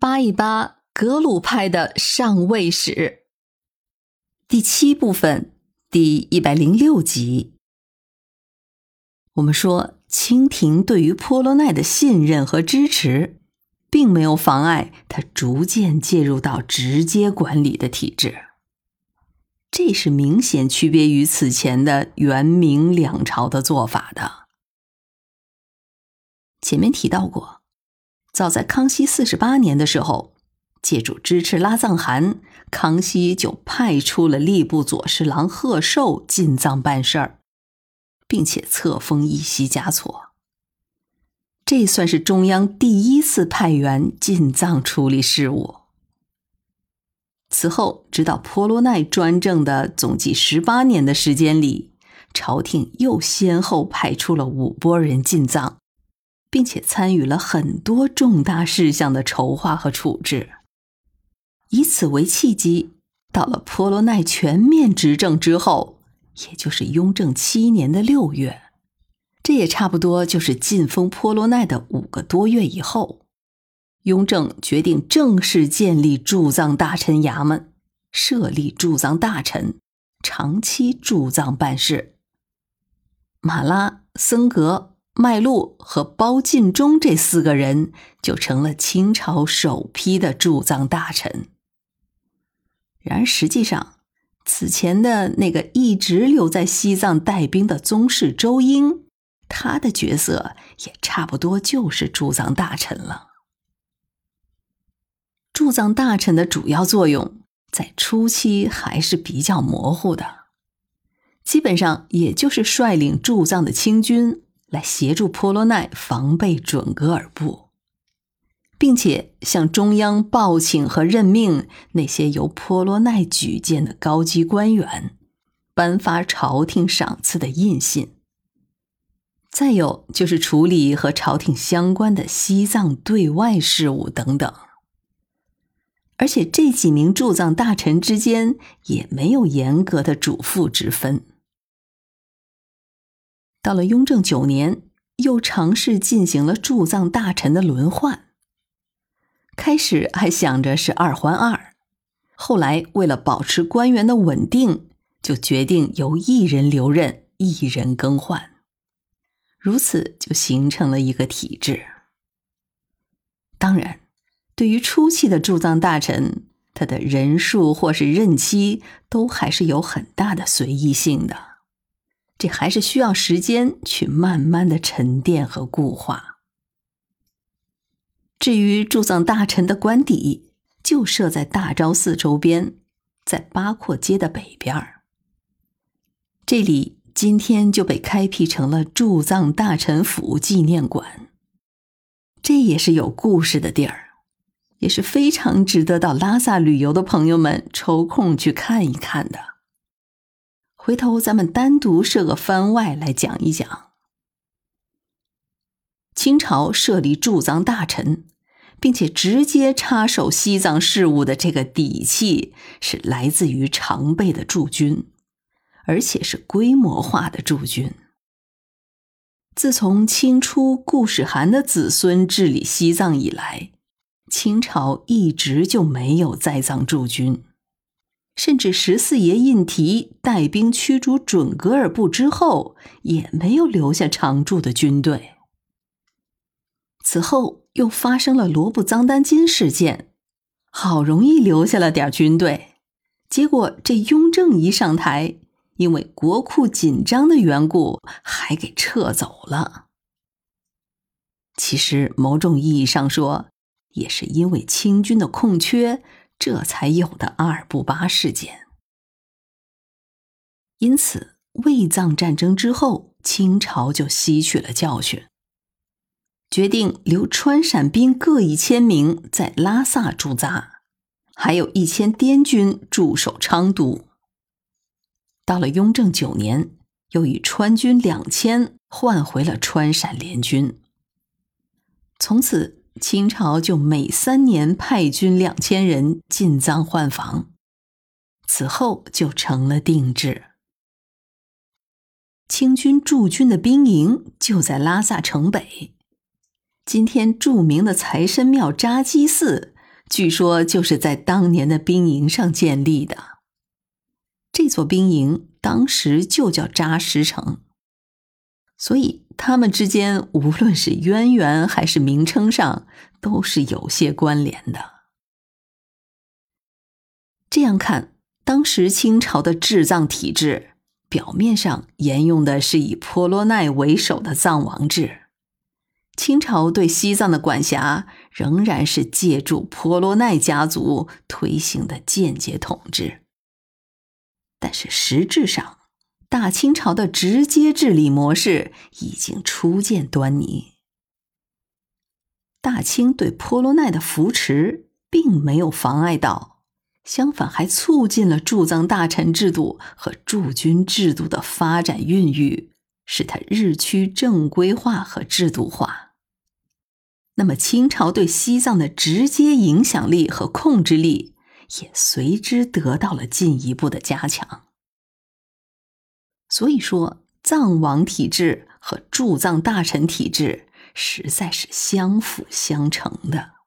扒一扒格鲁派的上位史，第七部分第一百零六集。我们说，清廷对于波罗奈的信任和支持，并没有妨碍他逐渐介入到直接管理的体制。这是明显区别于此前的元明两朝的做法的。前面提到过。早在康熙四十八年的时候，借助支持拉藏汗，康熙就派出了吏部左侍郎贺寿进藏办事儿，并且册封一席嘉措。这算是中央第一次派员进藏处理事务。此后，直到婆罗奈专政的总计十八年的时间里，朝廷又先后派出了五拨人进藏。并且参与了很多重大事项的筹划和处置，以此为契机，到了婆罗奈全面执政之后，也就是雍正七年的六月，这也差不多就是晋封婆罗奈的五个多月以后，雍正决定正式建立驻藏大臣衙门，设立驻藏大臣，长期驻藏办事。马拉僧格。麦禄和包进忠这四个人就成了清朝首批的驻藏大臣。然而，实际上，此前的那个一直留在西藏带兵的宗室周英，他的角色也差不多就是驻藏大臣了。驻藏大臣的主要作用在初期还是比较模糊的，基本上也就是率领驻藏的清军。来协助波罗奈防备准噶尔部，并且向中央报请和任命那些由波罗奈举荐的高级官员，颁发朝廷赏赐的印信。再有就是处理和朝廷相关的西藏对外事务等等。而且这几名驻藏大臣之间也没有严格的主副之分。到了雍正九年，又尝试进行了驻藏大臣的轮换。开始还想着是二换二，后来为了保持官员的稳定，就决定由一人留任，一人更换。如此就形成了一个体制。当然，对于初期的驻藏大臣，他的人数或是任期都还是有很大的随意性的。这还是需要时间去慢慢的沉淀和固化。至于驻藏大臣的官邸，就设在大昭寺周边，在八廓街的北边儿。这里今天就被开辟成了驻藏大臣府纪念馆。这也是有故事的地儿，也是非常值得到拉萨旅游的朋友们抽空去看一看的。回头咱们单独设个番外来讲一讲，清朝设立驻藏大臣，并且直接插手西藏事务的这个底气，是来自于常备的驻军，而且是规模化的驻军。自从清初顾世涵的子孙治理西藏以来，清朝一直就没有在藏驻军。甚至十四爷胤禔带兵驱逐准噶尔部之后，也没有留下常驻的军队。此后又发生了罗布藏丹津事件，好容易留下了点军队，结果这雍正一上台，因为国库紧张的缘故，还给撤走了。其实某种意义上说，也是因为清军的空缺。这才有的阿尔布巴事件。因此，卫藏战争之后，清朝就吸取了教训，决定留川陕兵各一千名在拉萨驻扎，还有一千滇军驻守昌都。到了雍正九年，又以川军两千换回了川陕联军。从此。清朝就每三年派军两千人进藏换防，此后就成了定制。清军驻军的兵营就在拉萨城北，今天著名的财神庙扎基寺据说就是在当年的兵营上建立的。这座兵营当时就叫扎什城，所以他们之间无论是渊源还是名称上，都是有些关联的。这样看，当时清朝的治藏体制，表面上沿用的是以婆罗奈为首的藏王制。清朝对西藏的管辖仍然是借助婆罗奈家族推行的间接统治，但是实质上，大清朝的直接治理模式已经初见端倪。大清对婆罗奈的扶持并没有妨碍到，相反还促进了驻藏大臣制度和驻军制度的发展孕育，使它日趋正规化和制度化。那么，清朝对西藏的直接影响力和控制力也随之得到了进一步的加强。所以说，藏王体制和驻藏大臣体制实在是相辅相成的。